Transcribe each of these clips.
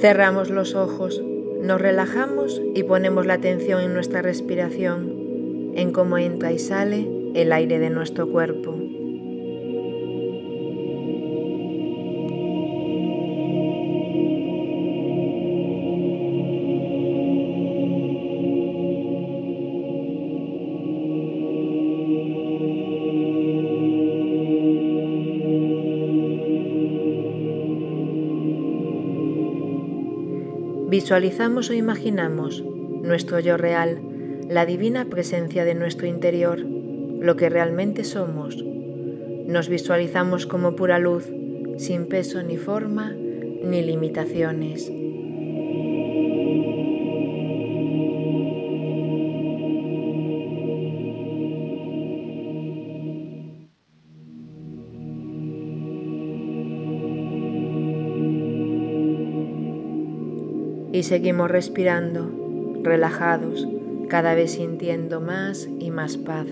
Cerramos los ojos, nos relajamos y ponemos la atención en nuestra respiración, en cómo entra y sale el aire de nuestro cuerpo. Visualizamos o imaginamos nuestro yo real, la divina presencia de nuestro interior, lo que realmente somos. Nos visualizamos como pura luz, sin peso ni forma ni limitaciones. Y seguimos respirando, relajados, cada vez sintiendo más y más paz.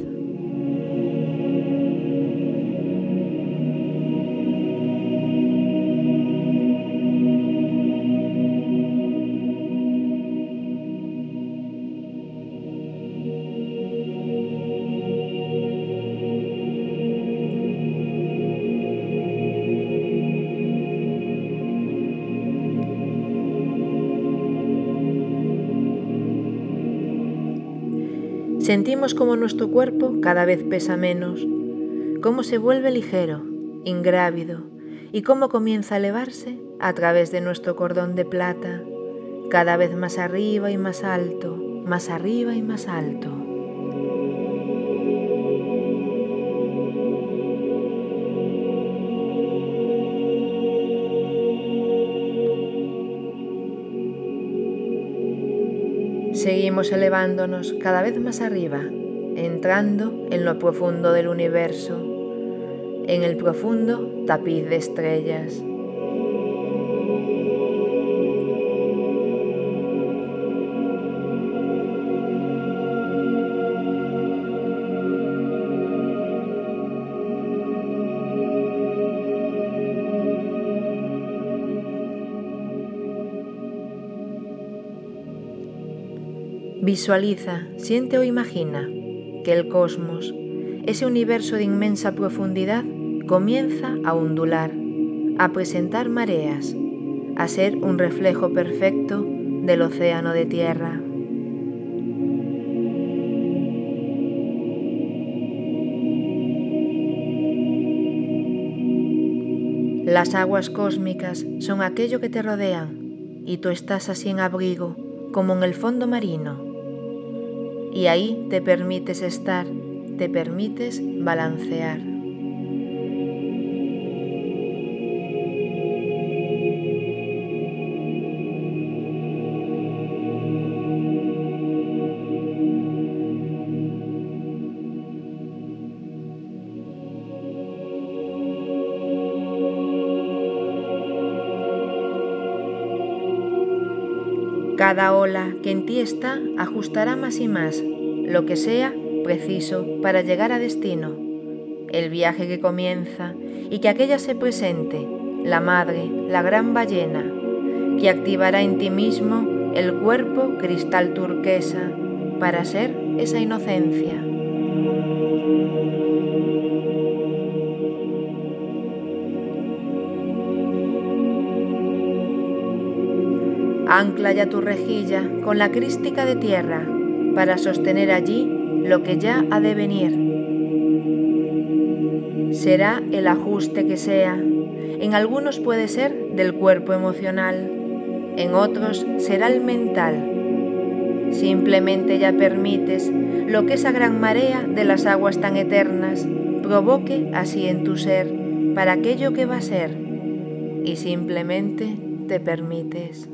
Sentimos como nuestro cuerpo cada vez pesa menos, cómo se vuelve ligero, ingrávido y cómo comienza a elevarse a través de nuestro cordón de plata, cada vez más arriba y más alto, más arriba y más alto. Seguimos elevándonos cada vez más arriba, entrando en lo profundo del universo, en el profundo tapiz de estrellas. Visualiza, siente o imagina que el cosmos, ese universo de inmensa profundidad, comienza a ondular, a presentar mareas, a ser un reflejo perfecto del océano de tierra. Las aguas cósmicas son aquello que te rodean y tú estás así en abrigo como en el fondo marino y ahí te permites estar, te permites balancear. Cada ola que en ti está ajustará más y más lo que sea preciso para llegar a destino. El viaje que comienza y que aquella se presente, la madre, la gran ballena, que activará en ti mismo el cuerpo cristal turquesa para ser esa inocencia. Ancla ya tu rejilla con la crística de tierra para sostener allí lo que ya ha de venir. Será el ajuste que sea. En algunos puede ser del cuerpo emocional, en otros será el mental. Simplemente ya permites lo que esa gran marea de las aguas tan eternas provoque así en tu ser para aquello que va a ser y simplemente te permites.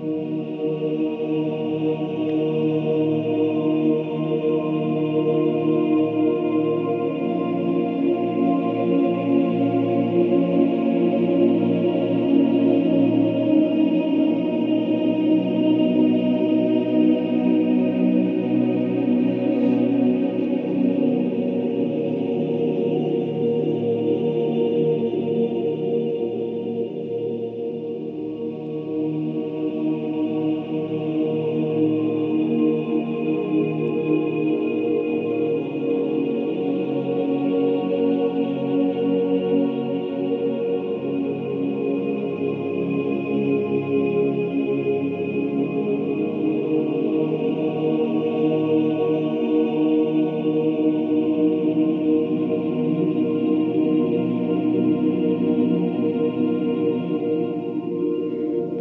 Thank you.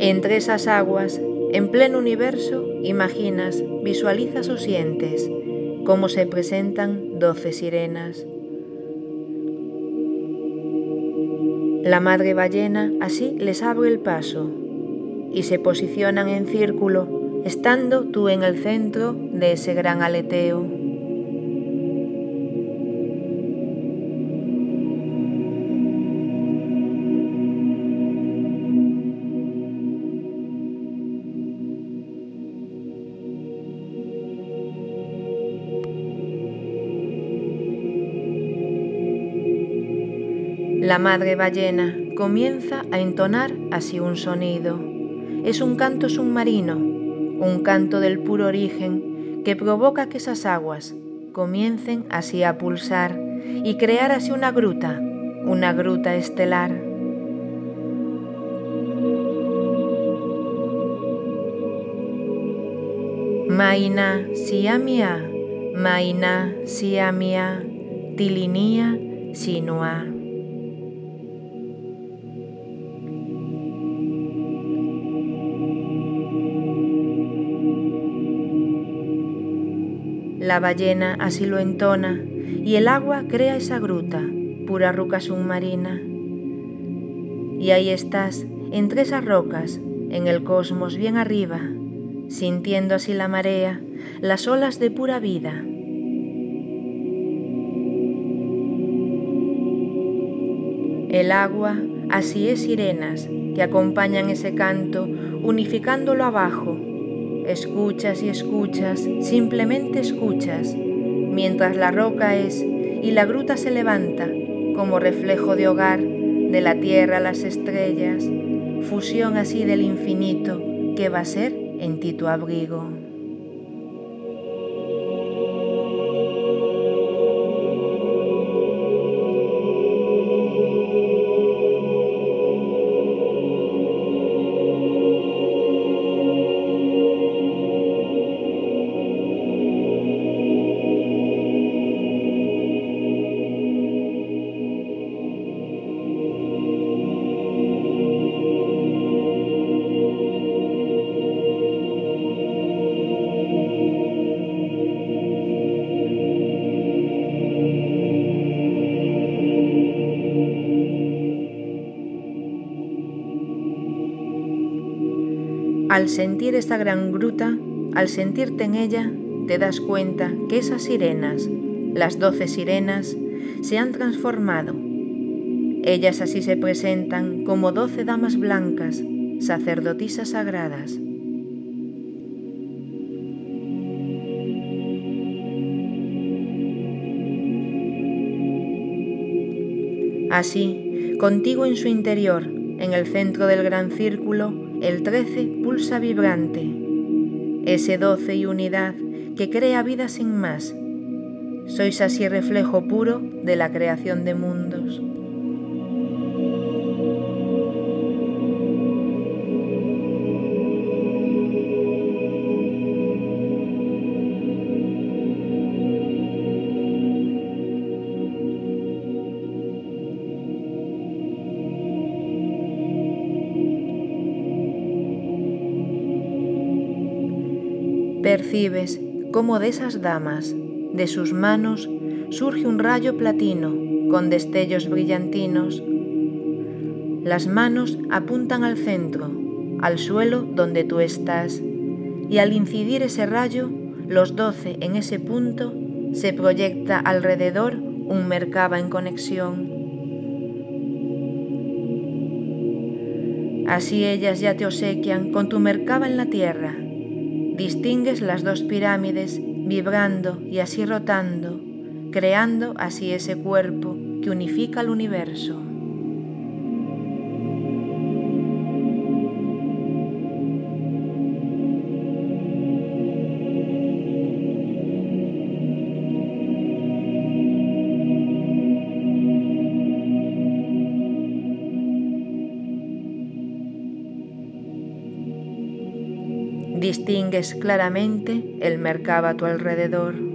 Entre esas aguas, en pleno universo, imaginas, visualizas o sientes cómo se presentan doce sirenas. La madre ballena así les abre el paso y se posicionan en círculo, estando tú en el centro de ese gran aleteo. La madre ballena comienza a entonar así un sonido. Es un canto submarino, un canto del puro origen que provoca que esas aguas comiencen así a pulsar y crear así una gruta, una gruta estelar. Maina siamia, maina siamia, tilinia sinua. La ballena así lo entona y el agua crea esa gruta, pura roca submarina. Y ahí estás, entre esas rocas, en el cosmos bien arriba, sintiendo así la marea, las olas de pura vida. El agua así es sirenas que acompañan ese canto, unificándolo abajo, Escuchas y escuchas, simplemente escuchas, mientras la roca es y la gruta se levanta como reflejo de hogar de la tierra a las estrellas, fusión así del infinito que va a ser en ti tu abrigo. Al sentir esta gran gruta, al sentirte en ella, te das cuenta que esas sirenas, las doce sirenas, se han transformado. Ellas así se presentan como doce damas blancas, sacerdotisas sagradas. Así, contigo en su interior, en el centro del gran círculo, el 13 pulsa vibrante, ese 12 y unidad que crea vida sin más. Sois así reflejo puro de la creación de mundos. Percibes cómo de esas damas, de sus manos, surge un rayo platino con destellos brillantinos. Las manos apuntan al centro, al suelo donde tú estás, y al incidir ese rayo, los doce en ese punto, se proyecta alrededor un mercaba en conexión. Así ellas ya te obsequian con tu mercaba en la tierra, distingues las dos pirámides vibrando y así rotando, creando así ese cuerpo que unifica el universo. Distingues claramente el mercado a tu alrededor.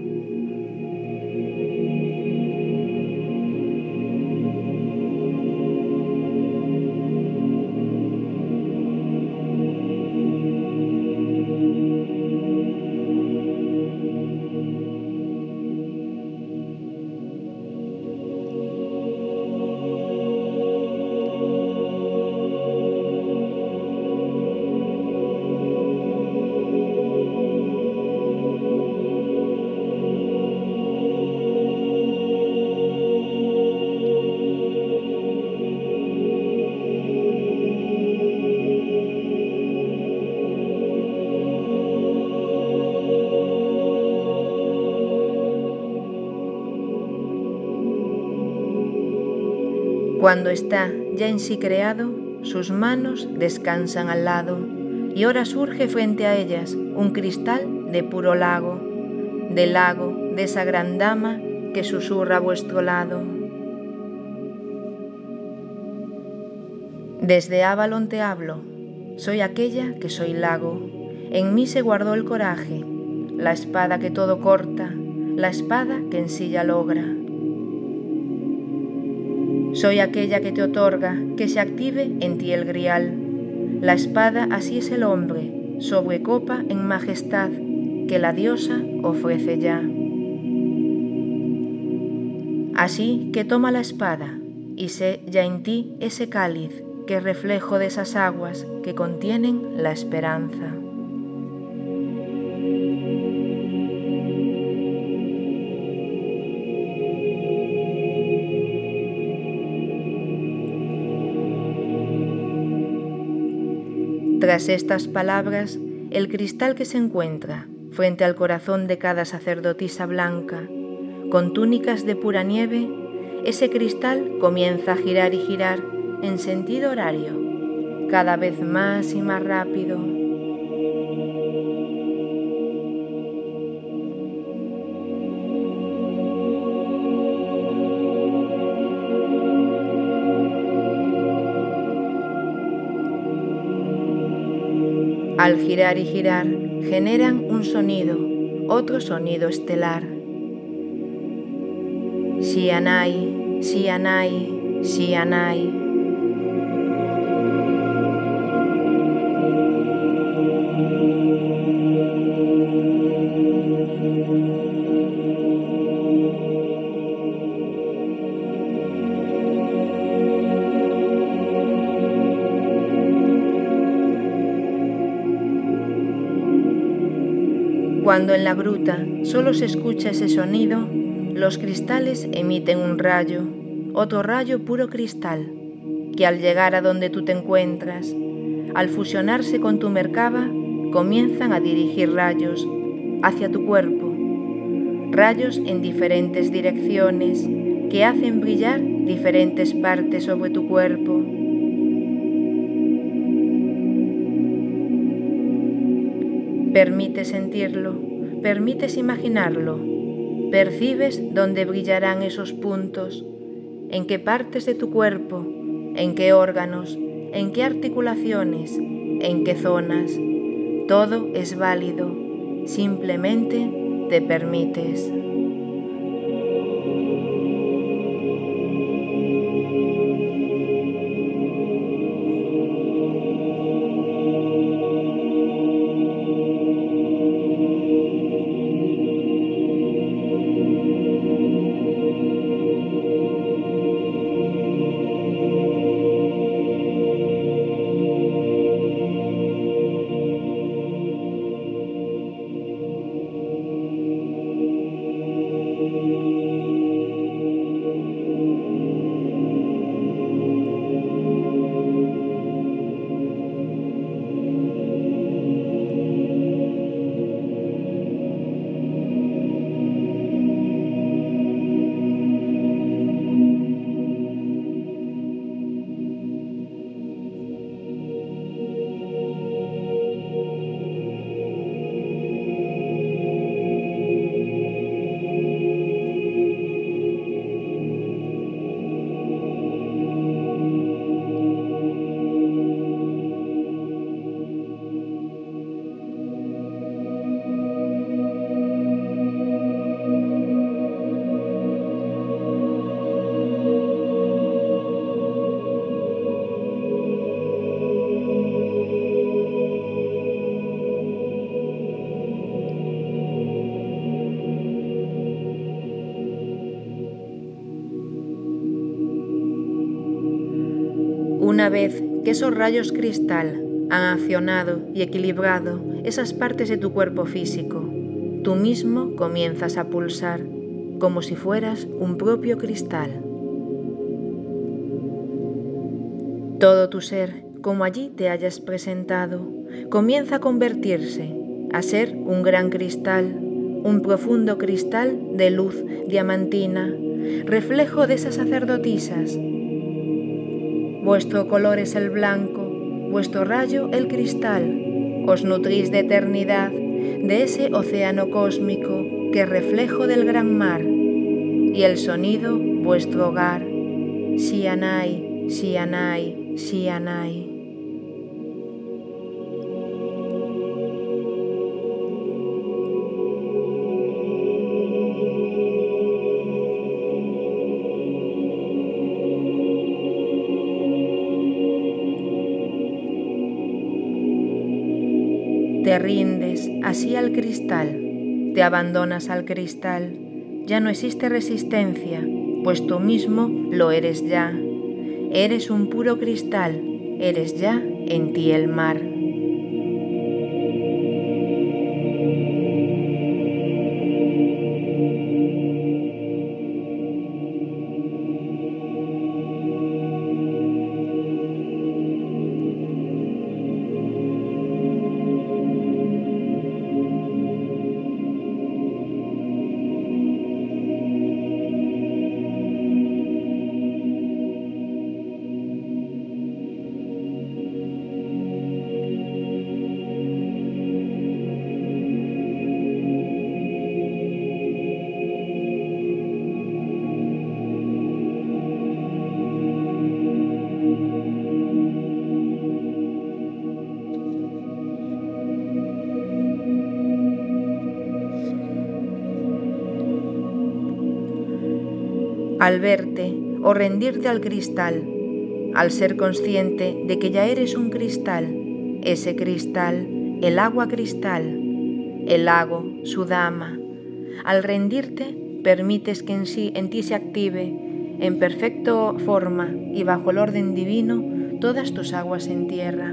Cuando está ya en sí creado, sus manos descansan al lado, y ahora surge frente a ellas un cristal de puro lago, del lago de esa gran dama que susurra a vuestro lado. Desde Avalon te hablo, soy aquella que soy lago, en mí se guardó el coraje, la espada que todo corta, la espada que en sí ya logra. Soy aquella que te otorga que se active en ti el grial. La espada así es el hombre, sobre copa en majestad, que la diosa ofrece ya. Así que toma la espada y sé ya en ti ese cáliz que reflejo de esas aguas que contienen la esperanza. Tras estas palabras, el cristal que se encuentra frente al corazón de cada sacerdotisa blanca, con túnicas de pura nieve, ese cristal comienza a girar y girar en sentido horario, cada vez más y más rápido. Girar y girar, generan un sonido, otro sonido estelar. Sianai, Sianai, Sianai. Cuando en la gruta solo se escucha ese sonido, los cristales emiten un rayo, otro rayo puro cristal, que al llegar a donde tú te encuentras, al fusionarse con tu mercaba, comienzan a dirigir rayos hacia tu cuerpo, rayos en diferentes direcciones que hacen brillar diferentes partes sobre tu cuerpo. Permite sentirlo, permites imaginarlo, percibes dónde brillarán esos puntos, en qué partes de tu cuerpo, en qué órganos, en qué articulaciones, en qué zonas. Todo es válido, simplemente te permites. Una vez que esos rayos cristal han accionado y equilibrado esas partes de tu cuerpo físico, tú mismo comienzas a pulsar como si fueras un propio cristal. Todo tu ser, como allí te hayas presentado, comienza a convertirse, a ser un gran cristal, un profundo cristal de luz diamantina, reflejo de esas sacerdotisas Vuestro color es el blanco, vuestro rayo el cristal. Os nutrís de eternidad, de ese océano cósmico que reflejo del gran mar. Y el sonido, vuestro hogar. Sianai, Sianai, Sianai. Te rindes así al cristal, te abandonas al cristal, ya no existe resistencia, pues tú mismo lo eres ya. Eres un puro cristal, eres ya en ti el mar. Al verte o rendirte al cristal, al ser consciente de que ya eres un cristal, ese cristal, el agua cristal, el lago, su dama. Al rendirte, permites que en, sí, en ti se active, en perfecta forma y bajo el orden divino, todas tus aguas en tierra.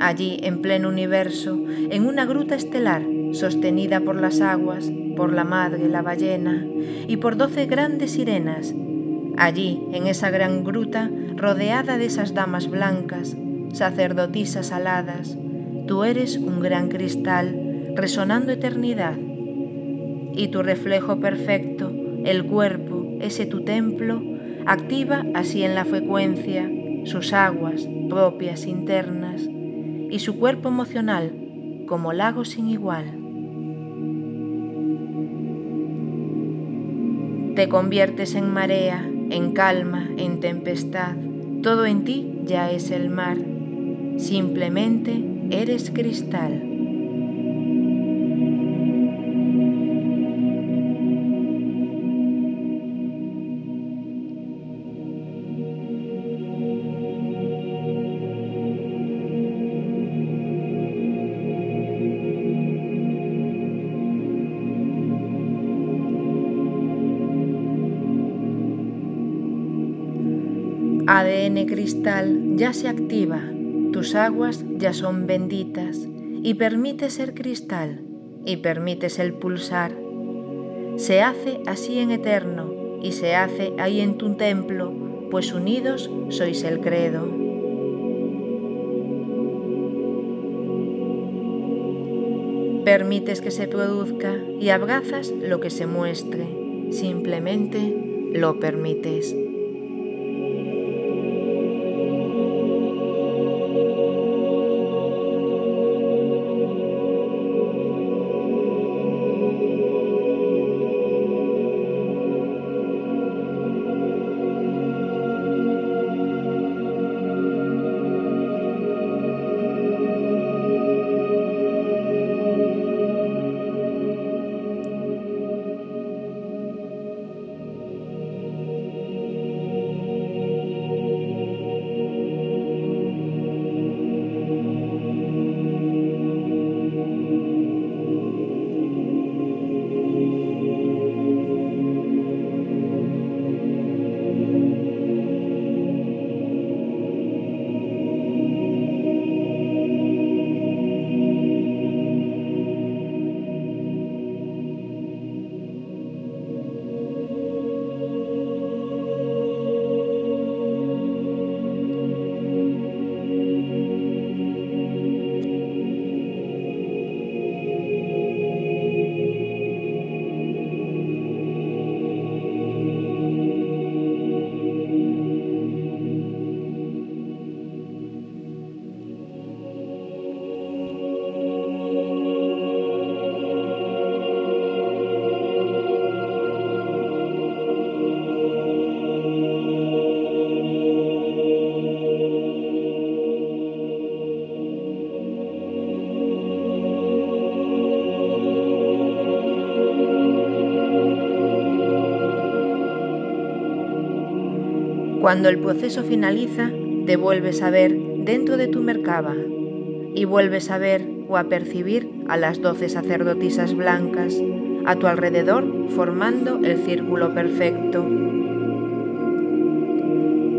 Allí, en pleno universo, en una gruta estelar, sostenida por las aguas, por la madre, la ballena, y por doce grandes sirenas. Allí, en esa gran gruta, rodeada de esas damas blancas, sacerdotisas aladas, tú eres un gran cristal, resonando eternidad. Y tu reflejo perfecto, el cuerpo, ese tu templo, activa así en la frecuencia sus aguas propias internas y su cuerpo emocional como lago sin igual. Te conviertes en marea, en calma, en tempestad. Todo en ti ya es el mar. Simplemente eres cristal. ADN cristal ya se activa, tus aguas ya son benditas y permite ser cristal y permites el pulsar. Se hace así en eterno y se hace ahí en tu templo, pues unidos sois el credo. Permites que se produzca y abrazas lo que se muestre, simplemente lo permites. Cuando el proceso finaliza, te vuelves a ver dentro de tu mercaba y vuelves a ver o a percibir a las doce sacerdotisas blancas a tu alrededor formando el círculo perfecto.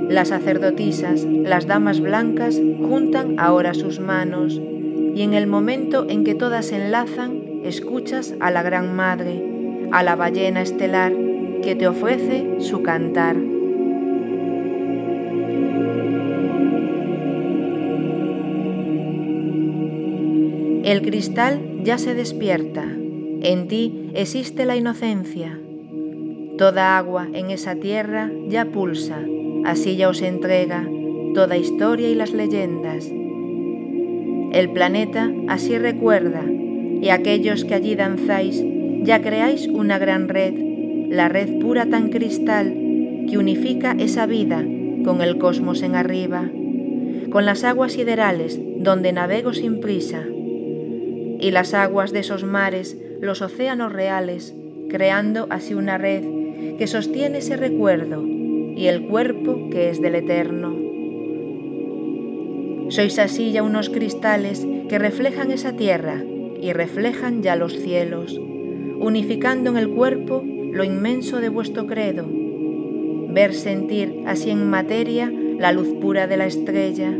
Las sacerdotisas, las damas blancas, juntan ahora sus manos y en el momento en que todas se enlazan, escuchas a la Gran Madre, a la ballena estelar, que te ofrece su cantar. El cristal ya se despierta, en ti existe la inocencia. Toda agua en esa tierra ya pulsa, así ya os entrega toda historia y las leyendas. El planeta así recuerda, y aquellos que allí danzáis ya creáis una gran red, la red pura tan cristal que unifica esa vida con el cosmos en arriba, con las aguas siderales donde navego sin prisa y las aguas de esos mares, los océanos reales, creando así una red que sostiene ese recuerdo y el cuerpo que es del eterno. Sois así ya unos cristales que reflejan esa tierra y reflejan ya los cielos, unificando en el cuerpo lo inmenso de vuestro credo. Ver sentir así en materia la luz pura de la estrella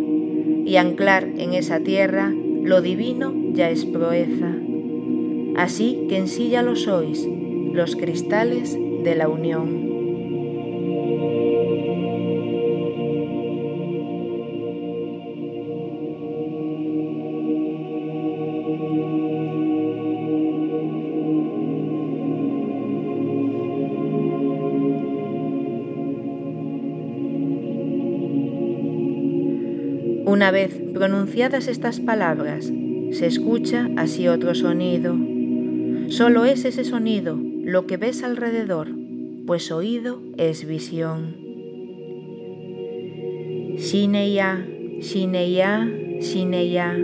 y anclar en esa tierra lo divino ya es proeza. Así que en sí ya lo sois, los cristales de la unión. Una vez pronunciadas estas palabras, se escucha así otro sonido. Solo es ese sonido lo que ves alrededor, pues oído es visión. Shineya, Shineya, Shineya.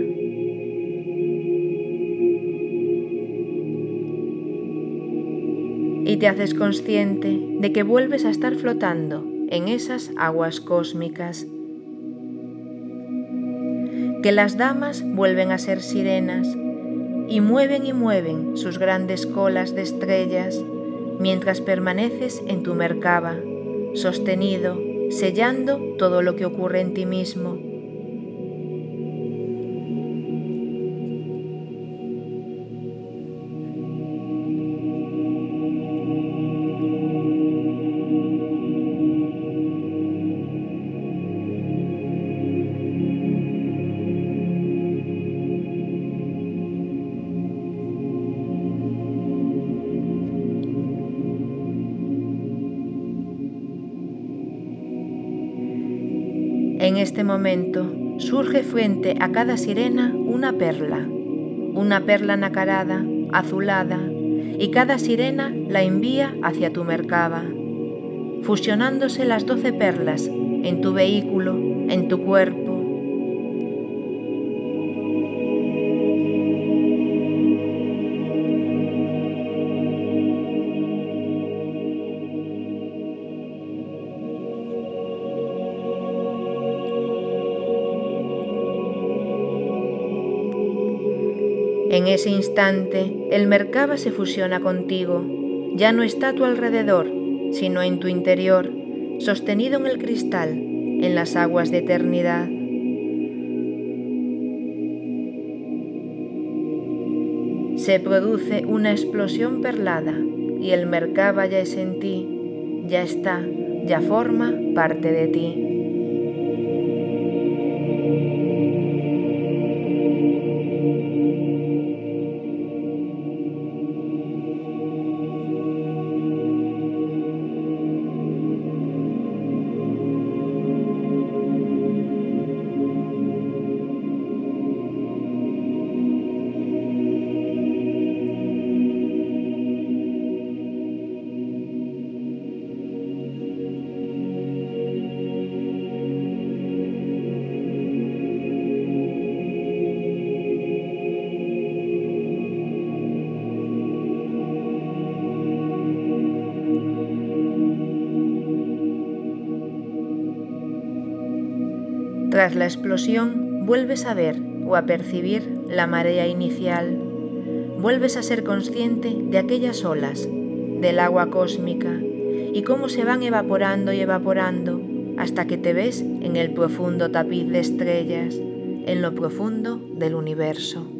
Y te haces consciente de que vuelves a estar flotando en esas aguas cósmicas que las damas vuelven a ser sirenas y mueven y mueven sus grandes colas de estrellas mientras permaneces en tu mercaba, sostenido, sellando todo lo que ocurre en ti mismo este momento surge frente a cada sirena una perla, una perla nacarada, azulada, y cada sirena la envía hacia tu mercaba, fusionándose las doce perlas en tu vehículo, en tu cuerpo En ese instante, el Merkaba se fusiona contigo. Ya no está a tu alrededor, sino en tu interior, sostenido en el cristal, en las aguas de eternidad. Se produce una explosión perlada y el Merkaba ya es en ti, ya está, ya forma parte de ti. La explosión, vuelves a ver o a percibir la marea inicial. Vuelves a ser consciente de aquellas olas, del agua cósmica, y cómo se van evaporando y evaporando hasta que te ves en el profundo tapiz de estrellas, en lo profundo del universo.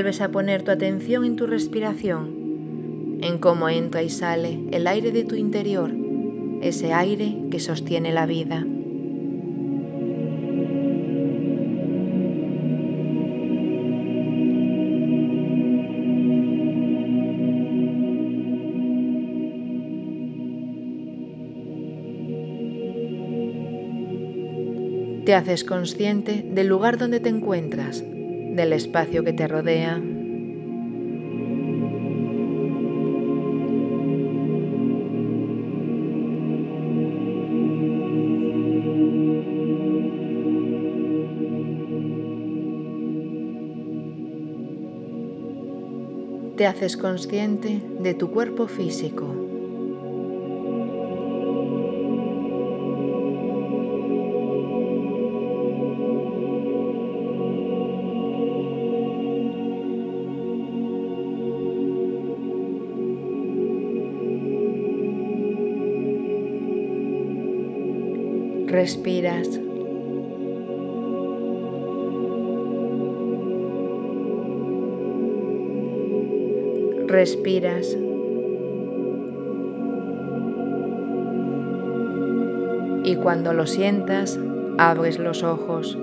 Vuelves a poner tu atención en tu respiración, en cómo entra y sale el aire de tu interior, ese aire que sostiene la vida. Te haces consciente del lugar donde te encuentras, del espacio que te rodea. Te haces consciente de tu cuerpo físico. Respiras. Respiras. Y cuando lo sientas, abres los ojos.